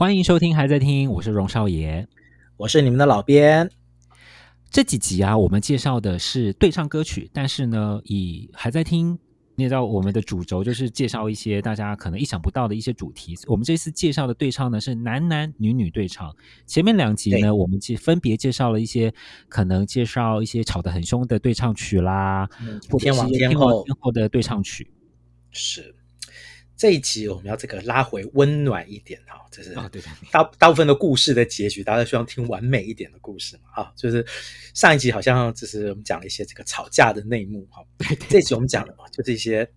欢迎收听，还在听，我是荣少爷，我是你们的老编。这几集啊，我们介绍的是对唱歌曲，但是呢，以还在听，你也知道我们的主轴就是介绍一些大家可能意想不到的一些主题。我们这次介绍的对唱呢，是男男女女对唱。前面两集呢，我们介分别介绍了一些可能介绍一些吵得很凶的对唱曲啦，嗯、天王天后天后的对唱曲是。这一集我们要这个拉回温暖一点哈，这是啊，对大大部分的故事的结局，大家希望听完美一点的故事嘛哈，就是上一集好像就是我们讲了一些这个吵架的内幕哈，这一集我们讲的就是一些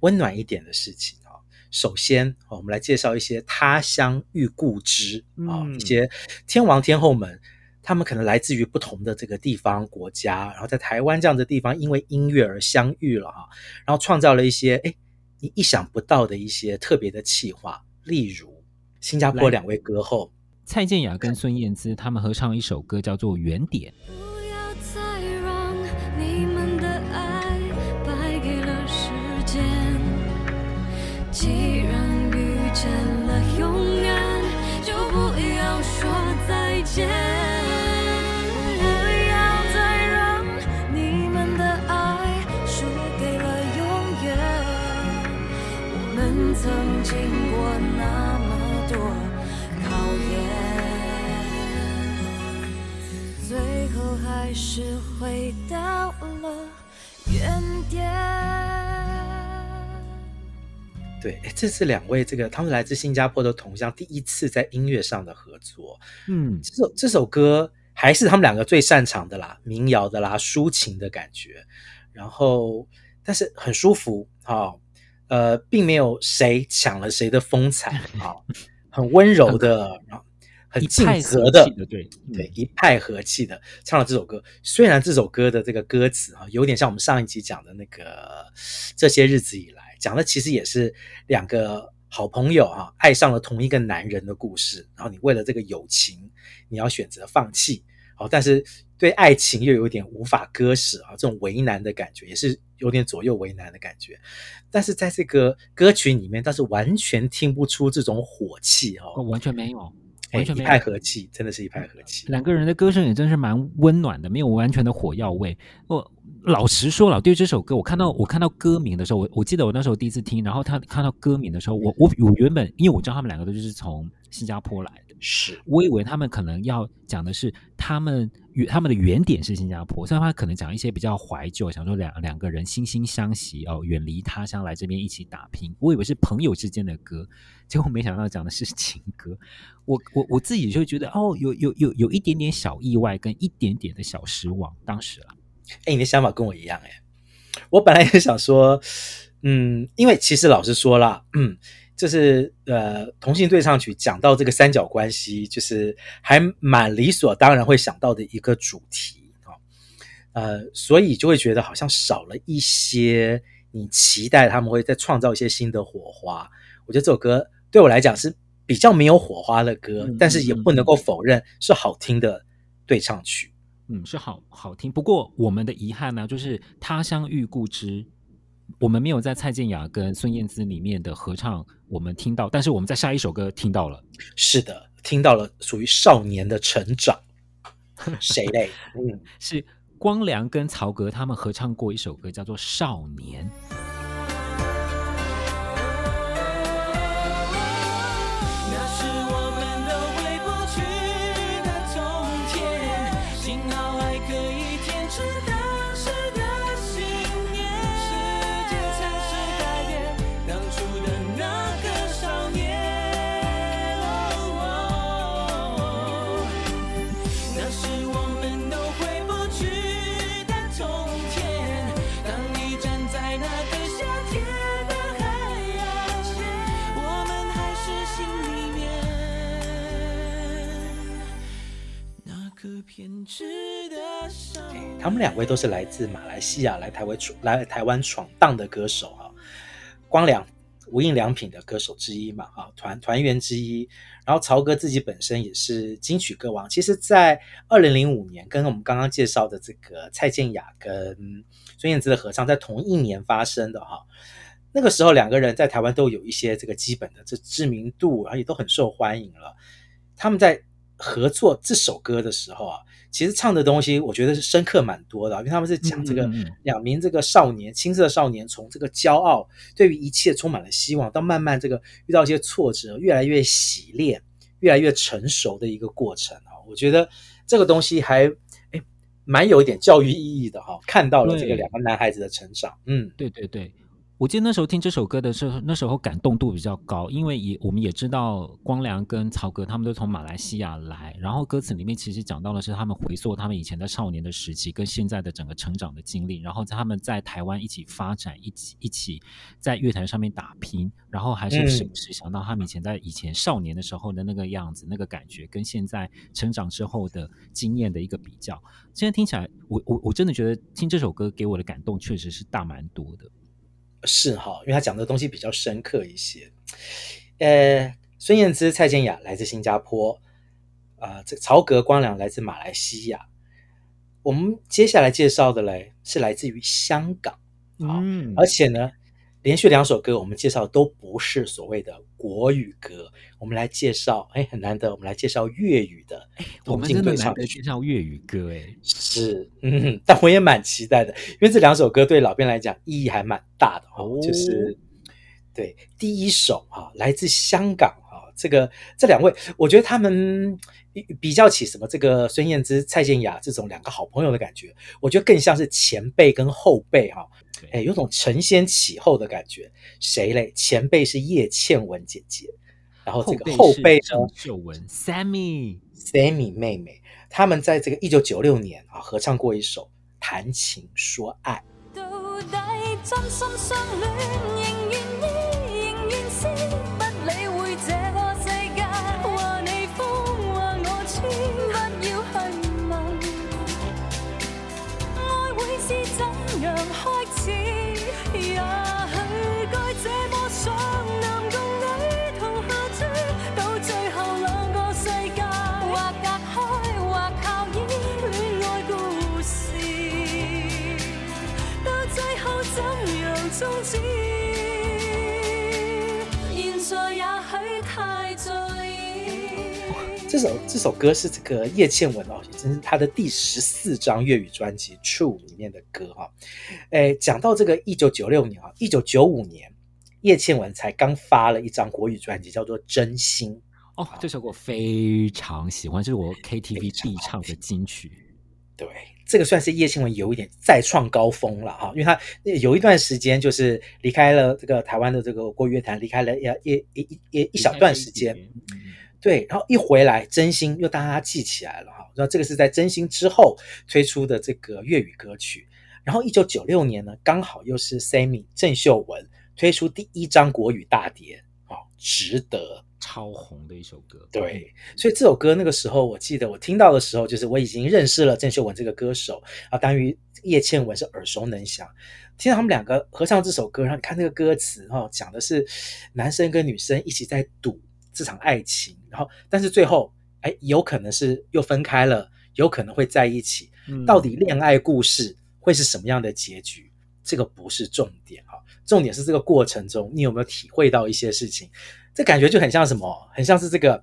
温暖一点的事情哈。首先，我们来介绍一些他乡遇故知啊，一些天王天后们，他们可能来自于不同的这个地方国家，然后在台湾这样的地方，因为音乐而相遇了哈，然后创造了一些哎。你意想不到的一些特别的企划，例如新加坡两位歌后蔡健雅跟孙燕姿，他们合唱一首歌叫做《原点》。还是回到了原点。对，这是两位这个他们来自新加坡的同乡第一次在音乐上的合作。嗯，这首这首歌还是他们两个最擅长的啦，民谣的啦，抒情的感觉。然后，但是很舒服啊、哦，呃，并没有谁抢了谁的风采啊、哦，很温柔的。很尽责的，的，对对，一派和气的唱了这首歌。虽然这首歌的这个歌词啊，有点像我们上一集讲的那个这些日子以来讲的，其实也是两个好朋友哈、啊、爱上了同一个男人的故事。然后你为了这个友情，你要选择放弃，好，但是对爱情又有点无法割舍啊，这种为难的感觉也是有点左右为难的感觉。但是在这个歌曲里面，倒是完全听不出这种火气哈、哦，完全没有。完全一派和气，真的是一派和气。两个人的歌声也真是蛮温暖的，没有完全的火药味。我老实说了，对这首歌，我看到我看到歌名的时候，我我记得我那时候第一次听，然后他看到歌名的时候，我我我原本因为我知道他们两个都是从新加坡来的，是我以为他们可能要讲的是他们原他们的原点是新加坡，所以他可能讲一些比较怀旧，想说两两个人惺惺相惜哦，远离他乡来这边一起打拼。我以为是朋友之间的歌。结果没想到讲的是情歌，我我我自己就觉得哦，有有有有一点点小意外，跟一点点的小失望。当时了，哎，你的想法跟我一样哎，我本来也想说，嗯，因为其实老实说啦，嗯，就是呃，同性对唱曲讲到这个三角关系，就是还蛮理所当然会想到的一个主题啊，呃，所以就会觉得好像少了一些你期待他们会再创造一些新的火花。我觉得这首歌。对我来讲是比较没有火花的歌，嗯、但是也不能够否认是好听的对唱曲。嗯，是好好听。不过我们的遗憾呢，就是他乡遇故知，我们没有在蔡健雅跟孙燕姿里面的合唱，我们听到，但是我们在下一首歌听到了。是的，听到了属于少年的成长。谁嘞？嗯，是光良跟曹格他们合唱过一首歌，叫做《少年》。他们两位都是来自马来西亚来台湾闯来台湾闯荡的歌手哈，光良无印良品的歌手之一嘛，哈团团员之一。然后曹格自己本身也是金曲歌王。其实，在二零零五年，跟我们刚刚介绍的这个蔡健雅跟孙燕姿的合唱，在同一年发生的哈。那个时候，两个人在台湾都有一些这个基本的这知名度，然后也都很受欢迎了。他们在合作这首歌的时候啊。其实唱的东西，我觉得是深刻蛮多的，因为他们是讲这个两名这个少年，青涩少年，从这个骄傲，对于一切充满了希望，到慢慢这个遇到一些挫折，越来越洗练，越来越成熟的一个过程啊。我觉得这个东西还诶蛮有一点教育意义的哈，看到了这个两个男孩子的成长。嗯，对对对。我记得那时候听这首歌的时候，那时候感动度比较高，因为也我们也知道光良跟曹格他们都从马来西亚来，然后歌词里面其实讲到的是他们回溯他们以前在少年的时期跟现在的整个成长的经历，然后他们在台湾一起发展，一起一起在乐坛上面打拼，然后还是时不时想到他们以前在以前少年的时候的那个样子，那个感觉跟现在成长之后的经验的一个比较。现在听起来，我我我真的觉得听这首歌给我的感动确实是大蛮多的。是哈，因为他讲的东西比较深刻一些。呃，孙燕姿、蔡健雅来自新加坡，啊、呃，这曹格、光良来自马来西亚。我们接下来介绍的嘞是来自于香港，嗯，而且呢。连续两首歌，我们介绍都不是所谓的国语歌，我们来介绍，哎，很难得，我们来介绍粤语的。我们真的难得介绍粤语歌，哎，是，嗯，但我也蛮期待的，因为这两首歌对老编来讲意义还蛮大的哦。就是，对，第一首哈，来自香港哈，这个这两位，我觉得他们比比较起什么这个孙燕姿、蔡健雅这种两个好朋友的感觉，我觉得更像是前辈跟后辈哈。哎，有种承先启后的感觉。谁嘞？前辈是叶倩文姐姐，然后这个后辈呢？郑秀文、Sammy，Sammy 妹妹，他们在这个一九九六年啊合唱过一首《谈情说爱》。到底真心相首这首歌是这个叶倩文哦，也真是她的第十四张粤语专辑《True》里面的歌哈。诶，讲到这个一九九六年啊，一九九五年，叶倩文才刚发了一张国语专辑，叫做《真心》哦。这首歌我非常喜欢，这是我 KTV 必唱的金曲。对，这个算是叶倩文有一点再创高峰了哈，因为她有一段时间就是离开了这个台湾的这个国语乐坛，离开了一一一一一小段时间。对，然后一回来，真心又大家记起来了哈。那这个是在真心之后推出的这个粤语歌曲。然后一九九六年呢，刚好又是 Sammy 郑秀文推出第一张国语大碟，哦，值得超红的一首歌。对，所以这首歌那个时候，我记得我听到的时候，就是我已经认识了郑秀文这个歌手啊，当于叶倩文是耳熟能详。听到他们两个合唱这首歌，然后你看那个歌词哈，讲的是男生跟女生一起在赌。这场爱情，然后但是最后，哎，有可能是又分开了，有可能会在一起。到底恋爱故事会是什么样的结局？这个不是重点哈，重点是这个过程中你有没有体会到一些事情？这感觉就很像什么？很像是这个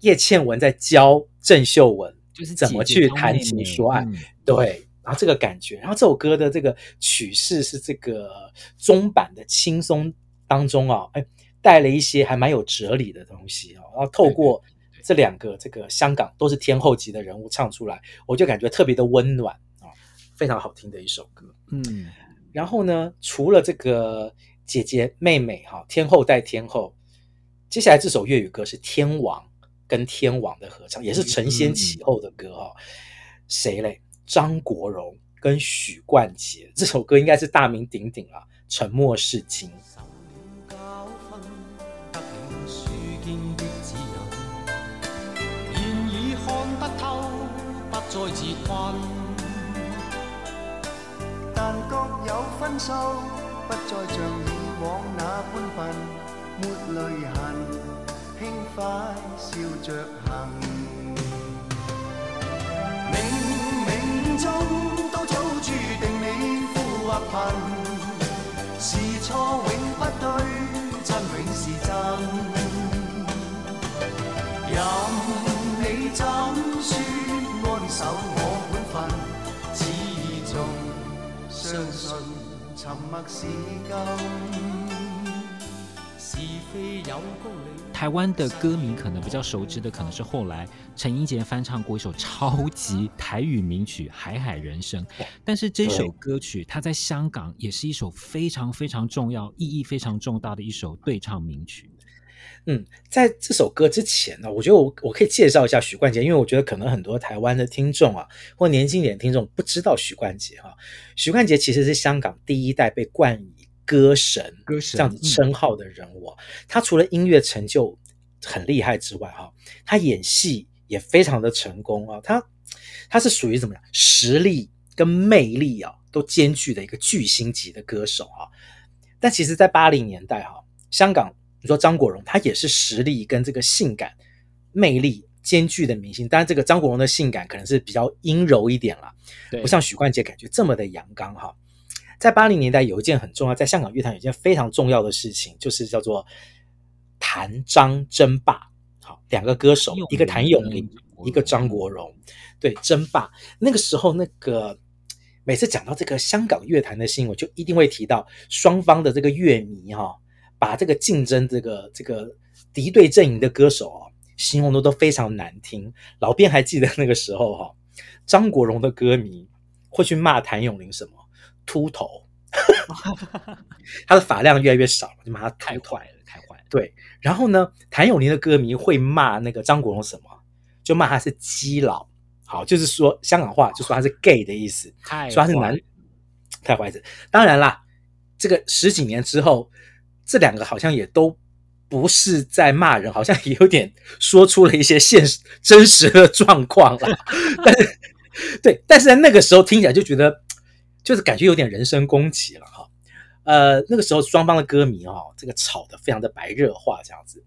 叶倩文在教郑秀文，就是怎么去谈情说爱。对，然后这个感觉，然后这首歌的这个曲式是这个中版的轻松当中啊，哎。带了一些还蛮有哲理的东西哦，然后透过这两个这个香港都是天后级的人物唱出来，我就感觉特别的温暖啊，非常好听的一首歌。嗯，然后呢，除了这个姐姐妹妹哈，天后带天后，接下来这首粤语歌是天王跟天王的合唱，也是承先启后的歌哈。谁嘞？张国荣跟许冠杰，这首歌应该是大名鼎鼎啊，《沉默是金》。再自困。但各有分数，不再像以往那般笨，没泪痕，轻快笑着行。冥冥中都早注定你富或贫，是错永不对，真永是真。相信沉默是金。是非有。台湾的歌迷可能比较熟知的，可能是后来陈英杰翻唱过一首超级台语名曲《海海人生》，但是这首歌曲它在香港也是一首非常非常重要、意义非常重大的一首对唱名曲。嗯，在这首歌之前呢，我觉得我我可以介绍一下许冠杰，因为我觉得可能很多台湾的听众啊，或年轻一点的听众不知道许冠杰哈、啊。许冠杰其实是香港第一代被冠以歌神，歌神这样子称号的人物，嗯、他除了音乐成就很厉害之外，哈，他演戏也非常的成功啊。他他是属于怎么样，实力跟魅力啊都兼具的一个巨星级的歌手啊。但其实，在八零年代哈，香港你说张国荣，他也是实力跟这个性感魅力兼具的明星。当然，这个张国荣的性感可能是比较阴柔一点啦，不像许冠杰感觉这么的阳刚哈。在八零年代，有一件很重要，在香港乐坛有一件非常重要的事情，就是叫做谭张争霸。好，两个歌手，一个谭咏麟，一个张国荣，对，争霸。那个时候，那个每次讲到这个香港乐坛的新闻，就一定会提到双方的这个乐迷哈，把这个竞争这个这个敌对阵营的歌手啊，形容的都非常难听。老编还记得那个时候哈，张国荣的歌迷会去骂谭咏麟什么？秃头，他的发量越来越少了，就骂他太坏了，太坏了。对，然后呢，谭咏麟的歌迷会骂那个张国荣什么？就骂他是基佬，好，就是说香港话就说他是 gay 的意思，说他是男，太坏子。当然啦，这个十几年之后，这两个好像也都不是在骂人，好像也有点说出了一些现实真实的状况了。但是，对，但是在那个时候听起来就觉得。就是感觉有点人身攻击了哈，呃，那个时候双方的歌迷哦，这个吵得非常的白热化这样子。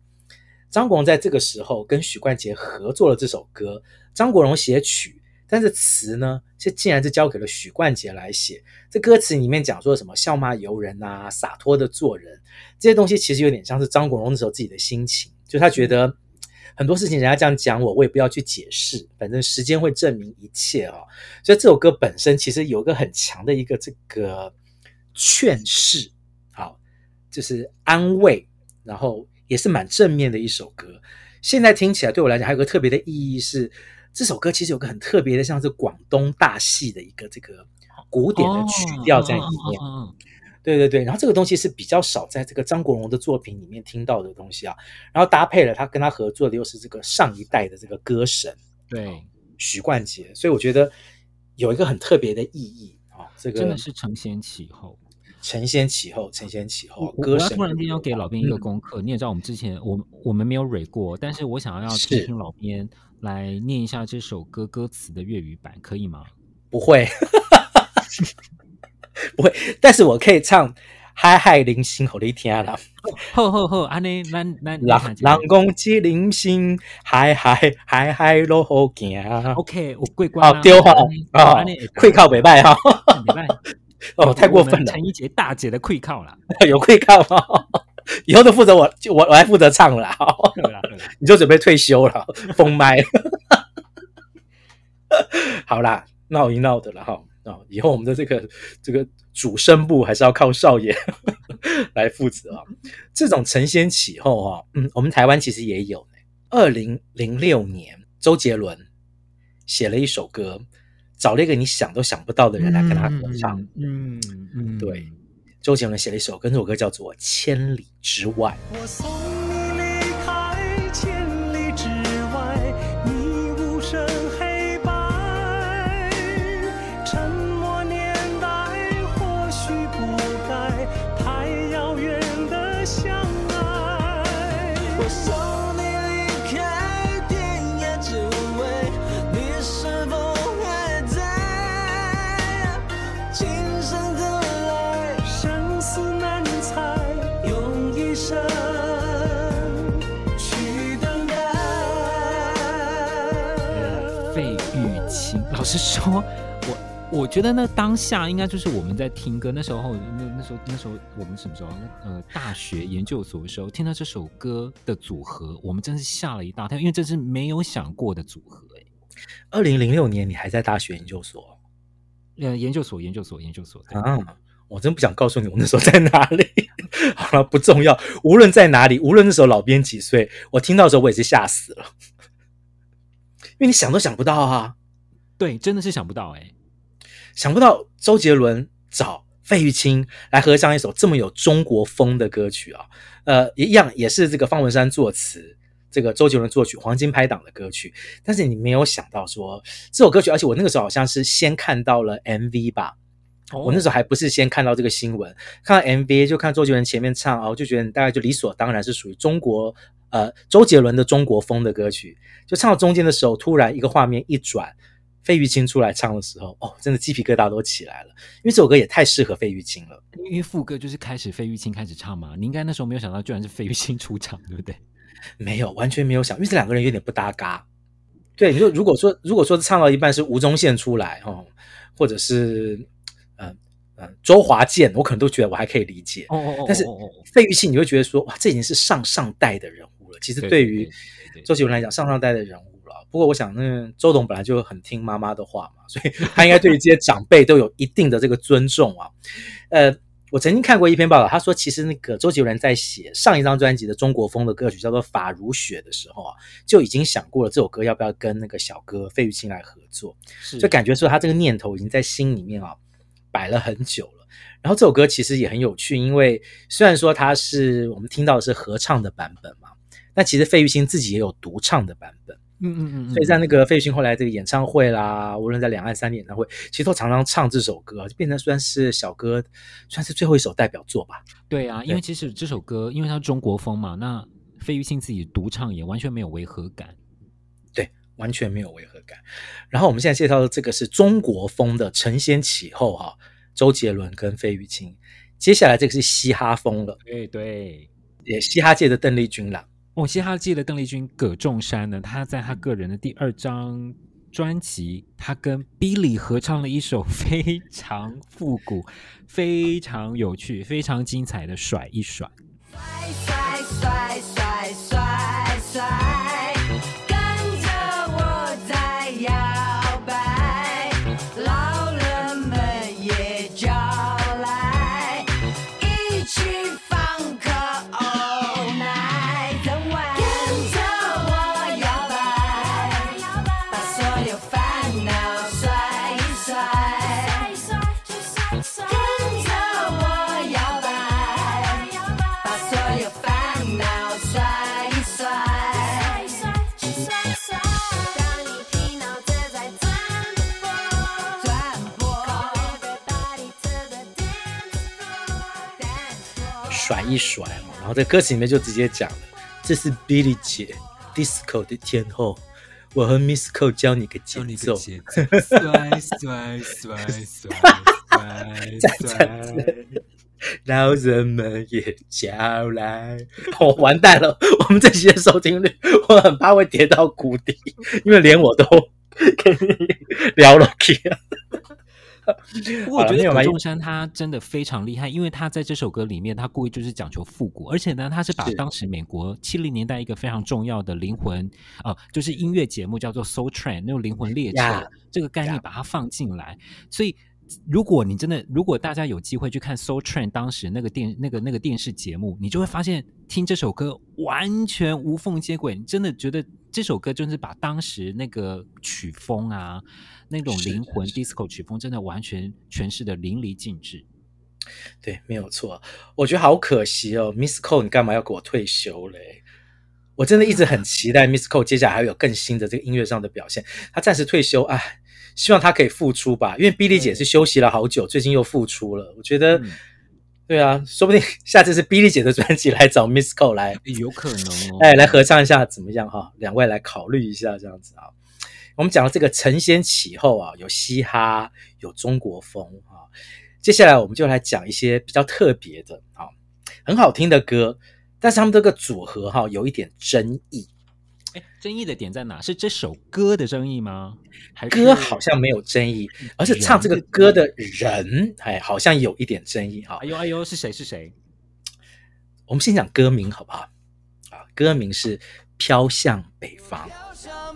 张国荣在这个时候跟许冠杰合作了这首歌，张国荣写曲，但是词呢，却竟然是交给了许冠杰来写。这歌词里面讲说什么笑骂由人啊，洒脱的做人，这些东西其实有点像是张国荣那时候自己的心情，就他觉得。很多事情人家这样讲我，我也不要去解释，反正时间会证明一切啊、哦。所以这首歌本身其实有一个很强的一个这个劝世，好，就是安慰，然后也是蛮正面的一首歌。现在听起来对我来讲还有个特别的意义是，这首歌其实有个很特别的，像是广东大戏的一个这个古典的曲调在里面。对对对，然后这个东西是比较少在这个张国荣的作品里面听到的东西啊，然后搭配了他跟他合作的又是这个上一代的这个歌神，对，许冠杰，所以我觉得有一个很特别的意义啊，这个真的是承先启后，承先启后，承先启后。歌神，我突然间要给老编一个功课，嗯、你也知道我们之前我我们没有蕊过，但是我想要听老编来念一下这首歌歌词的粤语版，可以吗？不会。不会，但是我可以唱《海海零星》好你听啦。好好好，安尼咱咱人人讲这零星，海海海海路好行。OK，我过关了。丢哈啊，会靠北拜哈，北拜 哦，太过分了。陈一杰大姐的愧靠了，有愧靠吗？以后都负责我，就我我来负责唱了。你就准备退休了，封麦。好啦，闹一闹的了哈。以后我们的这个这个主声部还是要靠少爷来负责啊。这种承先启后哈，嗯，我们台湾其实也有。二零零六年，周杰伦写了一首歌，找了一个你想都想不到的人来跟他合唱。嗯嗯，对，周杰伦写了一首歌，那首歌叫做《千里之外》。老实说，我 我觉得那当下应该就是我们在听歌，那时候那那时候那时候我们什么时候？呃，大学研究所的时候听到这首歌的组合，我们真是吓了一大跳，因为这是没有想过的组合哎。二零零六年你还在大学研究所？呃，研究所，研究所，研究所啊。我真不想告诉你我那时候在哪里。好了，不重要。无论在哪里，无论那时候老编几岁，我听到的时候我也是吓死了，因为你想都想不到啊。对，真的是想不到哎、欸，想不到周杰伦找费玉清来合唱一首这么有中国风的歌曲啊。呃，一样也是这个方文山作词，这个周杰伦作曲，黄金拍档的歌曲。但是你没有想到说这首歌曲，而且我那个时候好像是先看到了 MV 吧。我那时候还不是先看到这个新闻，看到 MV 就看周杰伦前面唱啊，我就觉得大概就理所当然是属于中国呃周杰伦的中国风的歌曲。就唱到中间的时候，突然一个画面一转，费玉清出来唱的时候，哦，真的鸡皮疙瘩都起来了，因为这首歌也太适合费玉清了。因为副歌就是开始费玉清开始唱嘛，你应该那时候没有想到居然是费玉清出场，对不对？没有，完全没有想，因为这两个人有点不搭嘎。对，你说如果说如果说唱到一半是吴宗宪出来哦，或者是。嗯嗯，周华健，我可能都觉得我还可以理解。哦哦哦。但是费玉清，你会觉得说，哇，这已经是上上代的人物了。其实对于周杰伦来讲，上上代的人物了。不过我想，那周董本来就很听妈妈的话嘛，所以他应该对于这些长辈都有一定的这个尊重啊。呃，我曾经看过一篇报道，他说，其实那个周杰伦在写上一张专辑的中国风的歌曲叫做《法如雪》的时候啊，就已经想过了这首歌要不要跟那个小哥费玉清来合作，就感觉说他这个念头已经在心里面啊。摆了很久了，然后这首歌其实也很有趣，因为虽然说它是我们听到的是合唱的版本嘛，但其实费玉清自己也有独唱的版本，嗯嗯嗯，所以在那个费玉清后来这个演唱会啦，无论在两岸三地演唱会，其实都常常唱这首歌，就变成算是小哥算是最后一首代表作吧。对啊，因为其实这首歌因为它是中国风嘛，那费玉清自己独唱也完全没有违和感。对完全没有违和感。然后我们现在介绍的这个是中国风的承先启后哈，周杰伦跟费玉清。接下来这个是嘻哈风了，对对，也嘻哈界的邓丽君啦。我，嘻哈界的邓丽君葛仲珊呢，他在他个人的第二张专辑，他跟 Billy 合唱了一首非常复古、非常有趣、非常精彩的《甩一甩》。甩甩甩一甩，然后在歌词里面就直接讲了，这是 Billy 姐 Disco 的天后，我和 Missco 教你个节奏，老人们也叫来，我、哦、完蛋了，我们这期的收听率，我很怕会跌到谷底，因为连我都跟你聊了天。不 过我觉得葛仲山他真的非常厉害，因为他在这首歌里面，他故意就是讲求复古，而且呢，他是把当时美国七零年代一个非常重要的灵魂啊、呃，就是音乐节目叫做 Soul Train 那种灵魂列车、yeah. 这个概念，把它放进来。所以，如果你真的，如果大家有机会去看 Soul Train 当时那个电那个那个电视节目，你就会发现听这首歌完全无缝接轨，你真的觉得这首歌就是把当时那个曲风啊。那种灵魂 disco 曲风真的完全诠释的淋漓尽致，对，没有错。我觉得好可惜哦，Miss co 你干嘛要给我退休嘞？我真的一直很期待 Miss co 接下来还有更新的这个音乐上的表现。他暂时退休，哎，希望他可以复出吧。因为 Billy 姐是休息了好久，最近又复出了。我觉得、嗯，对啊，说不定 下次是 Billy 姐的专辑来找 Miss Ko 来，有可能哦。哎，来合唱一下怎么样哈？两位来考虑一下这样子啊。我们讲了这个承先启后啊，有嘻哈，有中国风啊。接下来我们就来讲一些比较特别的啊，很好听的歌，但是他们这个组合哈有一点争议。哎，争议的点在哪？是这首歌的争议吗？还歌好像没有争议，而是唱这个歌的人，哎，好像有一点争议哈。哎呦哎呦，是谁是谁？我们先讲歌名好不好？啊，歌名是《飘向北方》。说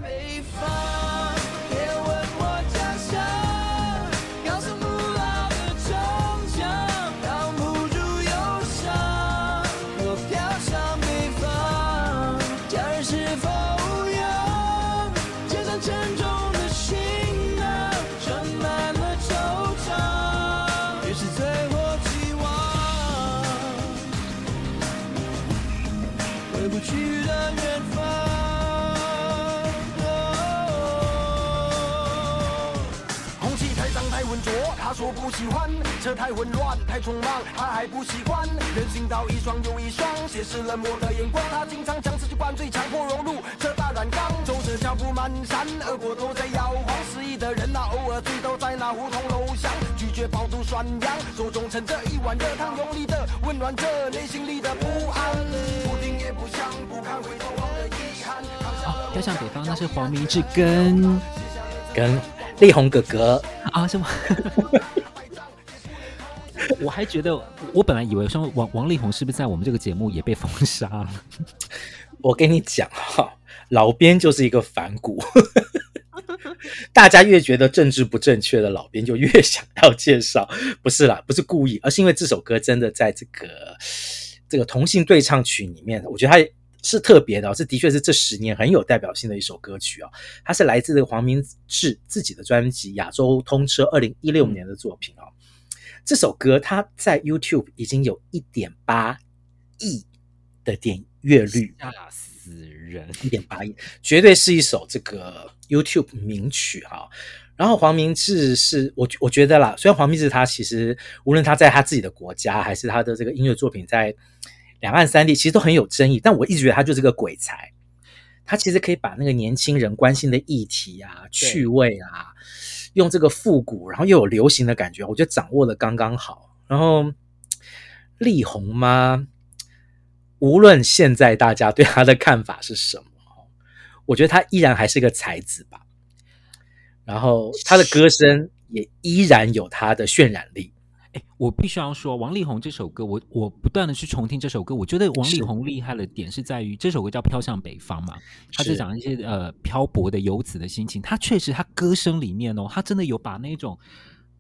不喜欢车太混乱太匆忙，他还不习惯人行道一双又一双，斜视冷漠的眼光。他经常将自己灌醉，强迫融入车大染缸，走着脚步蹒跚，耳朵都在摇晃。失意的人呐、啊，偶尔醉倒在那胡同楼下，拒绝饱读涮羊，手中盛着一碗热汤，用力的温暖着内心里的不安。不听也不想，不堪回头望的遗憾。哦，飘向北方，那是黄明志跟跟。力宏哥哥啊，是吗？我还觉得，我本来以为说王王力宏是不是在我们这个节目也被封杀了？我跟你讲哈，老编就是一个反骨，大家越觉得政治不正确的老编就越想要介绍，不是啦，不是故意，而是因为这首歌真的在这个这个同性对唱曲里面，我觉得他。是特别的，这的确是这十年很有代表性的一首歌曲啊！它是来自这个黄明志自己的专辑《亚洲通车》二零一六年的作品啊。这首歌它在 YouTube 已经有一点八亿的点阅率，吓死人！一点八亿，绝对是一首这个 YouTube 名曲哈。然后黄明志是我我觉得啦，虽然黄明志他其实无论他在他自己的国家，还是他的这个音乐作品在。两岸三地其实都很有争议，但我一直觉得他就是个鬼才。他其实可以把那个年轻人关心的议题啊、趣味啊，用这个复古，然后又有流行的感觉，我觉得掌握的刚刚好。然后力宏吗？无论现在大家对他的看法是什么，我觉得他依然还是个才子吧。然后他的歌声也依然有他的渲染力。哎，我必须要说，王力宏这首歌，我我不断的去重听这首歌，我觉得王力宏厉害的点是在于这首歌叫《飘向北方》嘛，他是。讲一些呃漂泊的游子的心情，他确实他歌声里面哦，他真的有把那种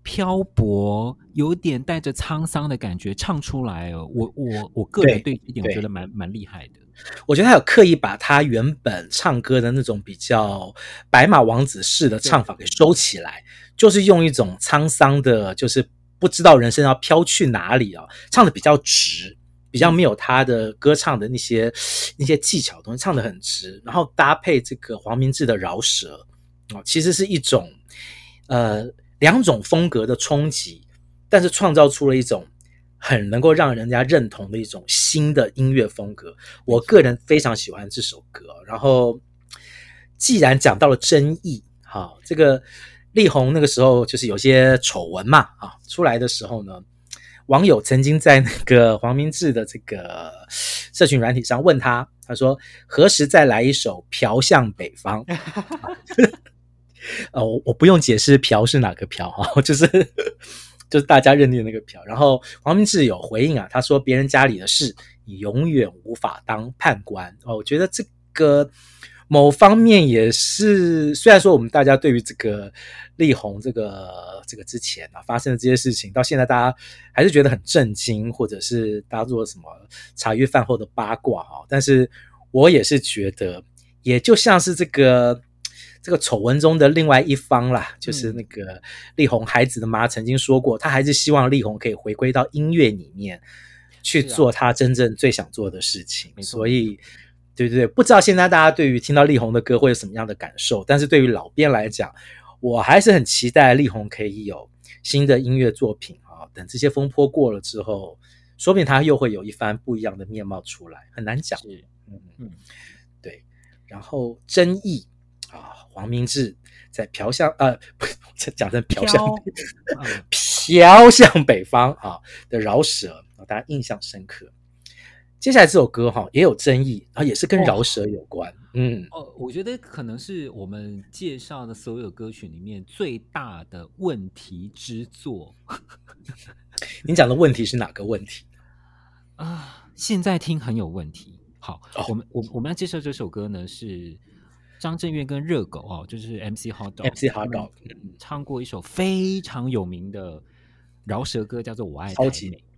漂泊有点带着沧桑的感觉唱出来哦，我我我个人对这一点我觉得蛮蛮厉害的，我觉得他有刻意把他原本唱歌的那种比较白马王子式的唱法给收起来，就是用一种沧桑的，就是。不知道人生要飘去哪里啊？唱的比较直，比较没有他的歌唱的那些那些技巧的东西，唱的很直。然后搭配这个黄明志的饶舌啊，其实是一种呃两种风格的冲击，但是创造出了一种很能够让人家认同的一种新的音乐风格。我个人非常喜欢这首歌。然后既然讲到了争议，好这个。力宏那个时候就是有些丑闻嘛，啊，出来的时候呢，网友曾经在那个黄明志的这个社群软体上问他，他说何时再来一首《飘向北方》？呃，我我不用解释“飘”是哪个“飘”哈，就是就是大家认定的那个“飘”。然后黄明志有回应啊，他说别人家里的事，你永远无法当判官哦。我觉得这个。某方面也是，虽然说我们大家对于这个力宏这个这个之前啊发生的这些事情，到现在大家还是觉得很震惊，或者是大家做什么茶余饭后的八卦哈。但是我也是觉得，也就像是这个这个丑闻中的另外一方啦，就是那个力宏孩子的妈曾经说过，她还是希望力宏可以回归到音乐里面去做他真正最想做的事情，所以。对对对，不知道现在大家对于听到力宏的歌会有什么样的感受？但是对于老编来讲，我还是很期待力宏可以有新的音乐作品啊！等这些风波过了之后，说不定他又会有一番不一样的面貌出来，很难讲。嗯嗯，对。然后争议啊，黄明志在飘向呃，不讲成飘向 飘向北方啊的饶舌，大家印象深刻。接下来这首歌哈也有争议，然后也是跟饶舌有关。哦、嗯，哦，我觉得可能是我们介绍的所有歌曲里面最大的问题之作。你讲的问题是哪个问题啊？现在听很有问题。好，哦、我们我我们要介绍这首歌呢是。张震岳跟热狗哦，就是 MC HotDog，MC HotDog 唱过一首非常有名的饶舌歌，叫做《我爱。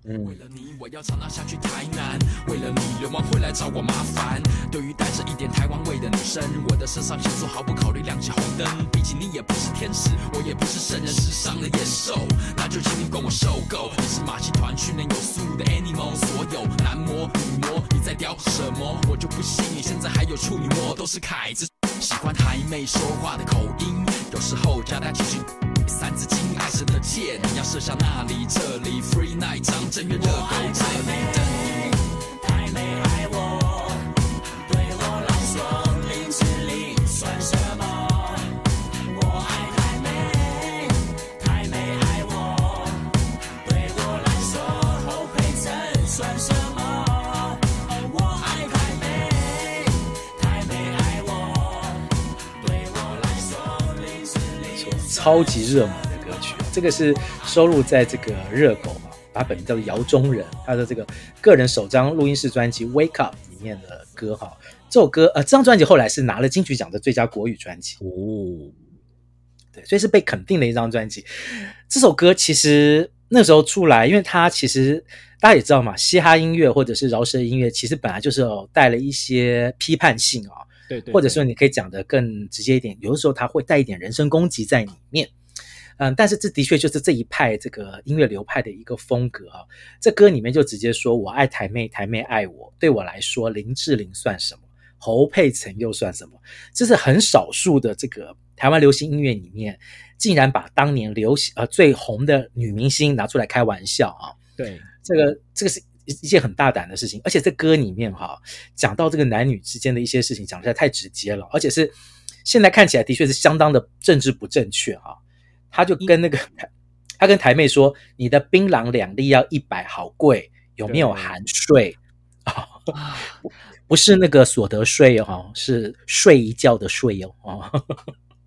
为了你，我要常常下去台南。为了你，流氓会来找我麻烦。对于带着一点台湾味的女生，我的身上腺素毫不考虑亮起红灯。毕竟你也不是天使，我也不是圣人，世上的野兽。那就请你管我受够。你是马戏团训练有素的 animal，所有男模女模，你在屌什么？我就不信你现在还有处女膜，都是凯子。喜欢台妹说话的口音，有时候加带几句三字经，爱神的箭，你要射向那里这里，Free Night 张震岳热狗这里等超级热门的歌曲，这个是收录在这个热狗嘛，把本名叫做姚中人，他的这个个人首张录音室专辑《Wake Up》里面的歌哈。这首歌呃，这张专辑后来是拿了金曲奖的最佳国语专辑哦，对，所以是被肯定的一张专辑。这首歌其实那时候出来，因为它其实大家也知道嘛，嘻哈音乐或者是饶舌音乐，其实本来就是有带了一些批判性啊。对，对，对，或者说你可以讲的更直接一点，有的时候他会带一点人身攻击在里面，嗯，但是这的确就是这一派这个音乐流派的一个风格啊。这歌里面就直接说我爱台妹，台妹爱我，对我来说林志玲算什么，侯佩岑又算什么？这是很少数的这个台湾流行音乐里面，竟然把当年流行呃最红的女明星拿出来开玩笑啊。对，这个这个是。一一件很大胆的事情，而且在歌里面哈，讲到这个男女之间的一些事情，讲实在太直接了，而且是现在看起来的确是相当的政治不正确哈。他就跟那个他跟台妹说：“你的槟榔两粒要一百，好贵，有没有含税啊？不是那个所得税哦，是睡一觉的睡哦。”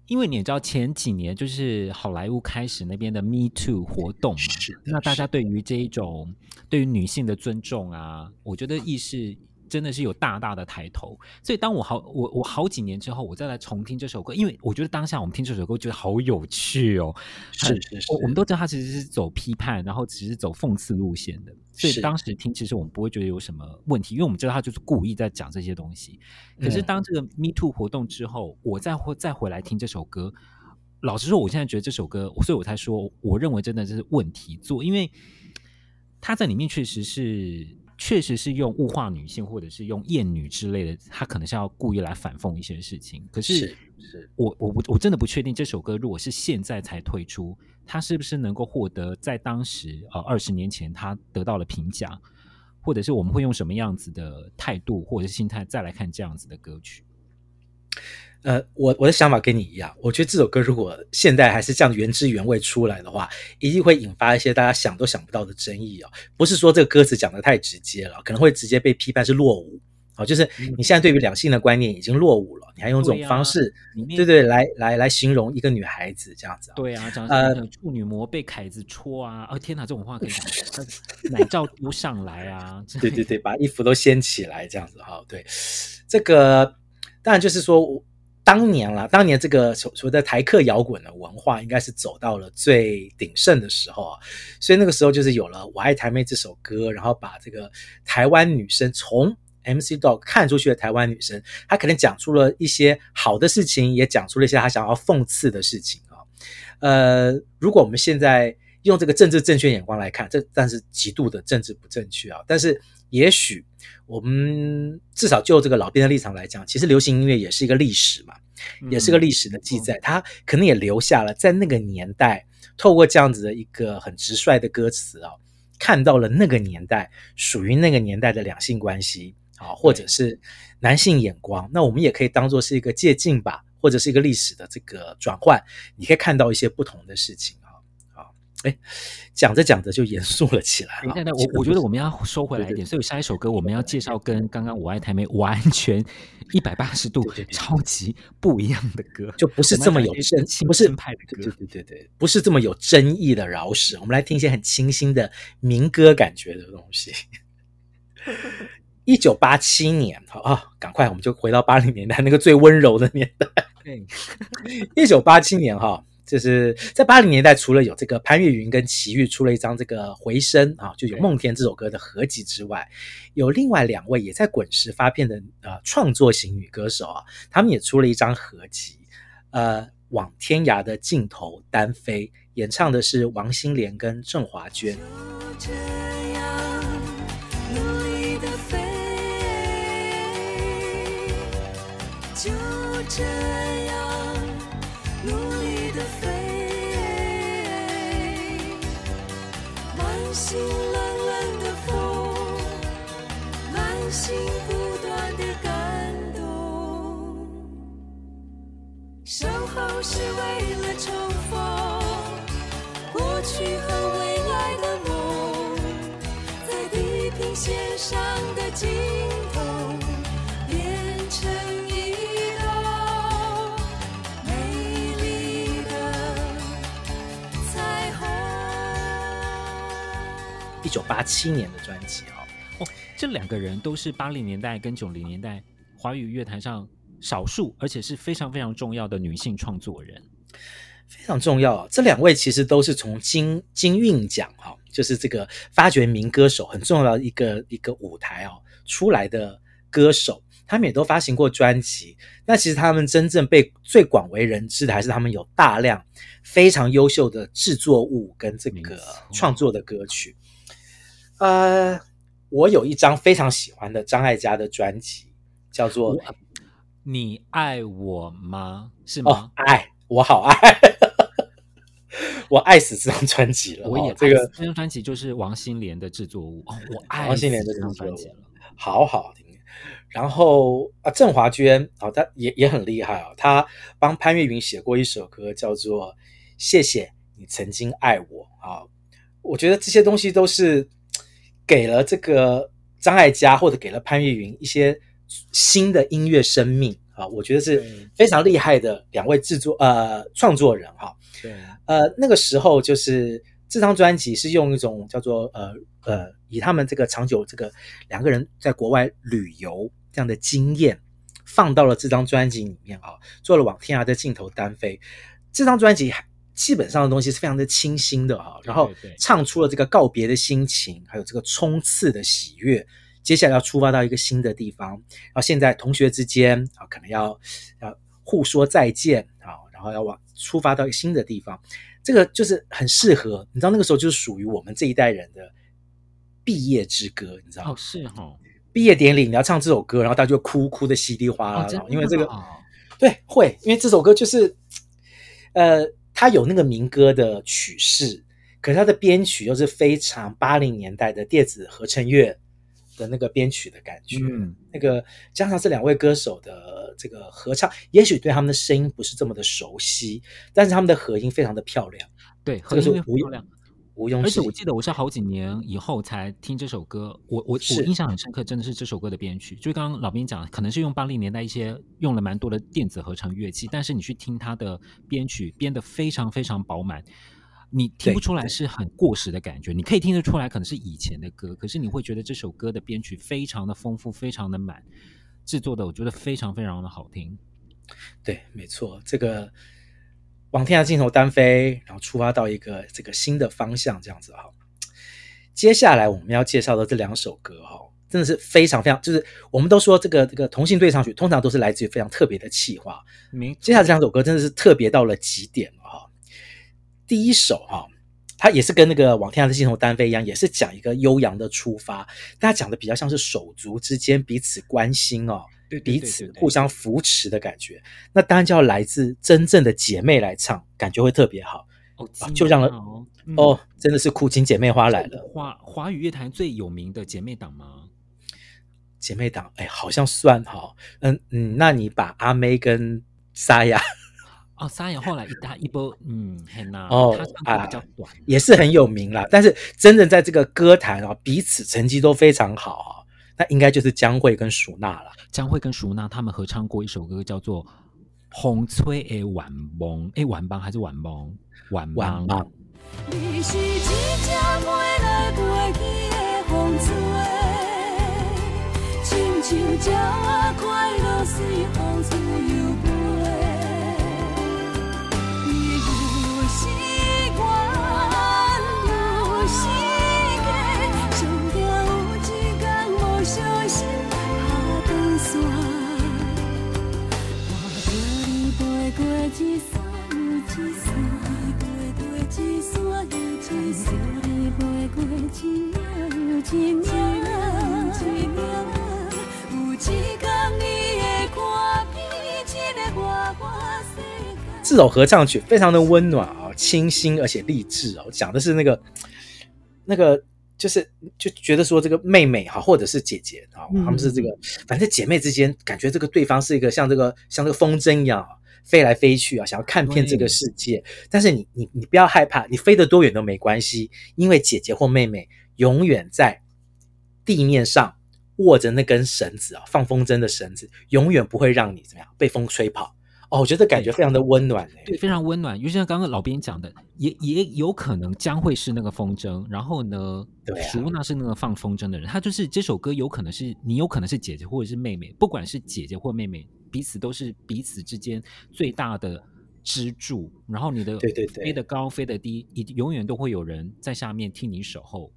因为你知道前几年就是好莱坞开始那边的 Me Too 活动嘛，那大家对于这一种对于女性的尊重啊，我觉得意识真的是有大大的抬头。所以当我好我我好几年之后，我再来重听这首歌，因为我觉得当下我们听这首歌觉得好有趣哦。是是是，我们都知道他其实是走批判，然后其实走讽刺路线的。所以当时听，其实我们不会觉得有什么问题，因为我们知道他就是故意在讲这些东西。可是当这个 Me Too 活动之后，我再回再回来听这首歌，老实说，我现在觉得这首歌，所以我才说，我认为真的是问题做，因为他在里面确实是。确实是用物化女性，或者是用厌女之类的，他可能是要故意来反讽一些事情。可是，是，是我我不我真的不确定这首歌如果是现在才推出，他是不是能够获得在当时呃二十年前他得到了评价，或者是我们会用什么样子的态度或者是心态再来看这样子的歌曲。呃，我我的想法跟你一样，我觉得这首歌如果现在还是这样原汁原味出来的话，一定会引发一些大家想都想不到的争议哦。不是说这个歌词讲的太直接了，可能会直接被批判是落伍哦。就是你现在对于两性的观念已经落伍了，嗯、你还用这种方式，对，啊、对对，来来来形容一个女孩子这样子啊？对啊，讲呃处女膜被凯子戳啊！哦天哪，这种话可以讲，奶罩丢上来啊！对对对，把衣服都掀起来这样子哈、哦。对，这个当然就是说。当年啦，当年这个所谓的台客摇滚的文化，应该是走到了最鼎盛的时候啊，所以那个时候就是有了《我爱台妹》这首歌，然后把这个台湾女生从 MC Dog 看出去的台湾女生，她可能讲出了一些好的事情，也讲出了一些她想要讽刺的事情啊。呃，如果我们现在用这个政治正确眼光来看，这但是极度的政治不正确啊，但是。也许我们至少就这个老编的立场来讲，其实流行音乐也是一个历史嘛，也是个历史的记载。它可能也留下了在那个年代，透过这样子的一个很直率的歌词啊，看到了那个年代属于那个年代的两性关系啊，或者是男性眼光。那我们也可以当做是一个借鉴吧，或者是一个历史的这个转换，你可以看到一些不同的事情。哎，讲着讲着就严肃了起来。等等，我我觉得我们要收回来一点，对对对，所以下一首歌我们要介绍跟刚刚我爱台妹 完全一百八十度超级不一样的歌，就不是这么有争，不是派的歌，对对对对，不是这么有争议的饶舌。我们来听一些很清新的民歌感觉的东西。一九八七年，好啊，赶快我们就回到八零年代那个最温柔的年代。一九八七年哈。就是在八零年代，除了有这个潘越云跟齐豫出了一张这个回声啊，就有《梦田》这首歌的合集之外，有另外两位也在滚石发片的呃创作型女歌手啊，他们也出了一张合集，呃，《往天涯的尽头单飞》，演唱的是王心莲跟郑华娟。就这样努力的飞，就这样心冷冷的风，满心不断的感动。守候是为了重逢，过去和未来的梦，在地平线上的尽头。一九八七年的专辑哦哦，这两个人都是八零年代跟九零年代华语乐坛上少数，而且是非常非常重要的女性创作人，非常重要。这两位其实都是从金金韵奖哈，就是这个发掘民歌手很重要的一个一个舞台哦出来的歌手，他们也都发行过专辑。那其实他们真正被最广为人知的，还是他们有大量非常优秀的制作物跟这个创作的歌曲。呃，我有一张非常喜欢的张艾嘉的专辑，叫做《你爱我吗》，是吗？哦，爱，我好爱，我爱死这张专辑了。我也、哦、这个这张专辑就是王心莲的制作物。哦，我爱王心莲的这张专辑了，好好听。然后啊，郑华娟啊，她也也很厉害啊，她帮潘越云写过一首歌，叫做《谢谢你曾经爱我》啊。我觉得这些东西都是。给了这个张艾嘉或者给了潘越云一些新的音乐生命啊，我觉得是非常厉害的两位制作呃创作人哈。对，呃那个时候就是这张专辑是用一种叫做呃呃以他们这个长久这个两个人在国外旅游这样的经验放到了这张专辑里面啊，做了往天涯的尽头单飞这张专辑还。基本上的东西是非常的清新的哈，然后唱出了这个告别的心情，还有这个冲刺的喜悦。接下来要出发到一个新的地方，然后现在同学之间啊，可能要要互说再见啊，然后要往出发到一个新的地方，这个就是很适合。你知道那个时候就是属于我们这一代人的毕业之歌，你知道吗？哦，是哈、哦，毕业典礼你要唱这首歌，然后大家就哭哭的稀里哗啦，哦、因为这个、哦、对会，因为这首歌就是呃。他有那个民歌的曲式，可是他的编曲又是非常八零年代的电子合成乐的那个编曲的感觉。嗯，那个加上这两位歌手的这个合唱，也许对他们的声音不是这么的熟悉，但是他们的合音非常的漂亮。对，合音非常漂亮。毋庸置疑，而且我记得我是好几年以后才听这首歌，我我我印象很深刻，真的是这首歌的编曲。就刚刚老兵讲，可能是用八零年代一些用了蛮多的电子合成乐器，但是你去听它的编曲，编得非常非常饱满，你听不出来是很过时的感觉。你可以听得出来，可能是以前的歌，可是你会觉得这首歌的编曲非常的丰富，非常的满，制作的我觉得非常非常的好听。对，没错，这个。往天涯尽头单飞，然后出发到一个这个新的方向，这样子哈。接下来我们要介绍的这两首歌哈，真的是非常非常，就是我们都说这个这个同性对唱曲，通常都是来自于非常特别的企划。接下来这两首歌真的是特别到了极点了哈。第一首哈，它也是跟那个往天涯的尽头单飞一样，也是讲一个悠扬的出发，大家讲的比较像是手足之间彼此关心哦。彼此互相扶持的感觉，那当然就要来自真正的姐妹来唱，感觉会特别好。哦，就让人哦、嗯、哦，真的是苦情姐妹花来了。华华语乐坛最有名的姐妹档吗？姐妹档，哎，好像算哈。嗯嗯，那你把阿妹跟沙哑哦，沙哑后来一大一波，嗯，很呐，哦，他唱歌比较短，也是很有名啦。但是真正在这个歌坛啊，彼此成绩都非常好啊。那应该就是江蕙跟淑娜了。江蕙跟淑娜他们合唱过一首歌，叫做《风吹的晚梦》。诶，晚梦还是晚梦？晚晚梦。你是一只飞来飞去的风吹，亲像鸟仔快乐随风自这首合唱曲非常的温暖啊，清新而且励志哦，讲的是那个那个就是就觉得说这个妹妹哈，或者是姐姐啊，他们是这个，反正姐妹之间感觉这个对方是一个像这个像这个风筝一样。飞来飞去啊，想要看遍这个世界。但是你你你不要害怕，你飞得多远都没关系，因为姐姐或妹妹永远在地面上握着那根绳子啊，放风筝的绳子，永远不会让你怎么样被风吹跑。哦，我觉得感觉非常的温暖，欸，对，非常温暖。就像刚刚老编讲的，也也有可能将会是那个风筝，然后呢，对，淑娜是那个放风筝的人。他就是这首歌有可能是你，有可能是姐姐或者是妹妹，不管是姐姐或妹妹。彼此都是彼此之间最大的支柱，然后你的对对对，飞得高飞得低，你永远都会有人在下面替你守候。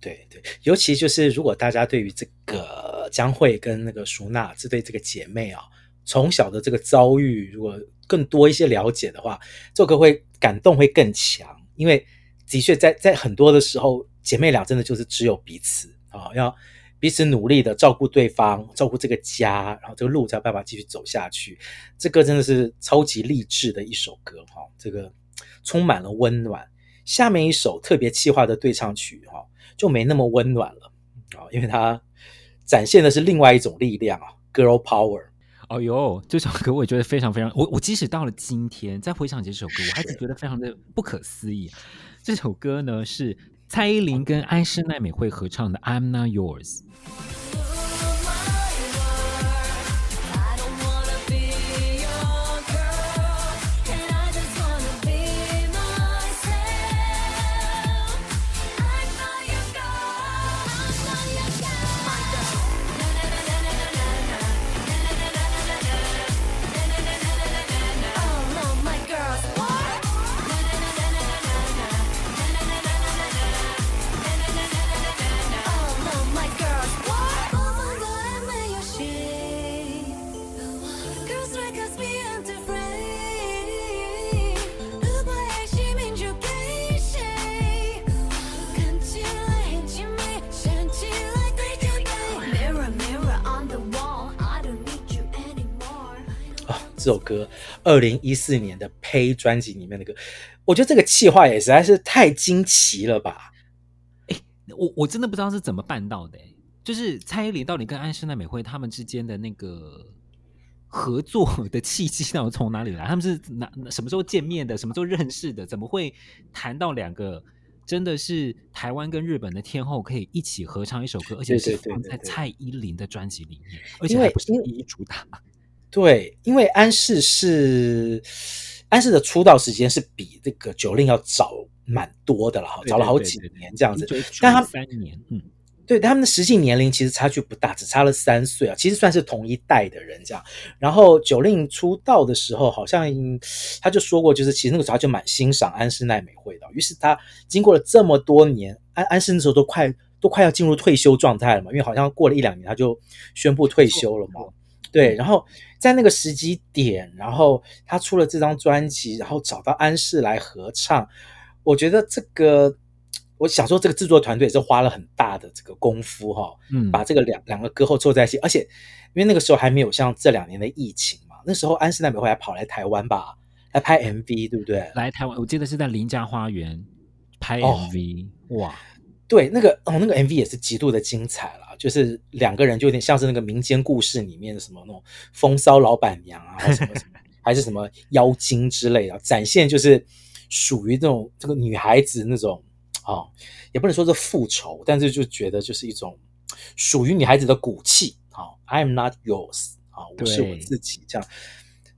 对对，尤其就是如果大家对于这个江蕙跟那个淑娜这对这个姐妹啊，从小的这个遭遇，如果更多一些了解的话，这首歌会感动会更强，因为的确在在很多的时候，姐妹俩真的就是只有彼此啊，要。彼此努力的照顾对方，照顾这个家，然后这个路才有办法继续走下去。这歌真的是超级励志的一首歌哈，这个充满了温暖。下面一首特别气化的对唱曲哈，就没那么温暖了啊，因为它展现的是另外一种力量啊，Girl Power。哦哟，这首歌我觉得非常非常，我我即使到了今天再回想起这首歌，我还是觉得非常的不可思议。这首歌呢是。蔡依林跟安室奈美惠合唱的《I'm Not Yours》。这首歌，二零一四年的《呸》专辑里面的歌，我觉得这个气话也实在是太惊奇了吧！哎，我我真的不知道是怎么办到的。就是蔡依林到底跟安室奈美惠他们之间的那个合作的契机，到底从哪里来？他们是哪什么时候见面的？什么时候认识的？怎么会谈到两个真的是台湾跟日本的天后可以一起合唱一首歌，而且是放在蔡依林的专辑里面，而且还不是第一主打。对，因为安室是安室的出道时间是比这个 Jolin 要早蛮多的了哈，早了好几年这样子。但他们三年，嗯，对，他们的实际年龄其实差距不大，只差了三岁啊，其实算是同一代的人这样。然后 Jolin 出道的时候，好像他就说过，就是其实那个时候他就蛮欣赏安室奈美惠的。于是他经过了这么多年，安安室那时候都快都快要进入退休状态了嘛，因为好像过了一两年他就宣布退休了嘛。对，然后在那个时机点，然后他出了这张专辑，然后找到安室来合唱，我觉得这个，我想说这个制作团队也是花了很大的这个功夫哈、哦，嗯，把这个两两个歌后凑在一起，而且因为那个时候还没有像这两年的疫情嘛，那时候安室奈美惠还跑来台湾吧，来拍 MV，对不对？来台湾，我记得是在林家花园拍 MV，哦，哇。对，那个哦，那个 MV 也是极度的精彩了，就是两个人就有点像是那个民间故事里面的什么那种风骚老板娘啊，什么什么，还是什么妖精之类的，展现就是属于这种这个女孩子那种啊、哦，也不能说是复仇，但是就觉得就是一种属于女孩子的骨气啊、哦。I am not yours 啊、哦，我是我自己这样，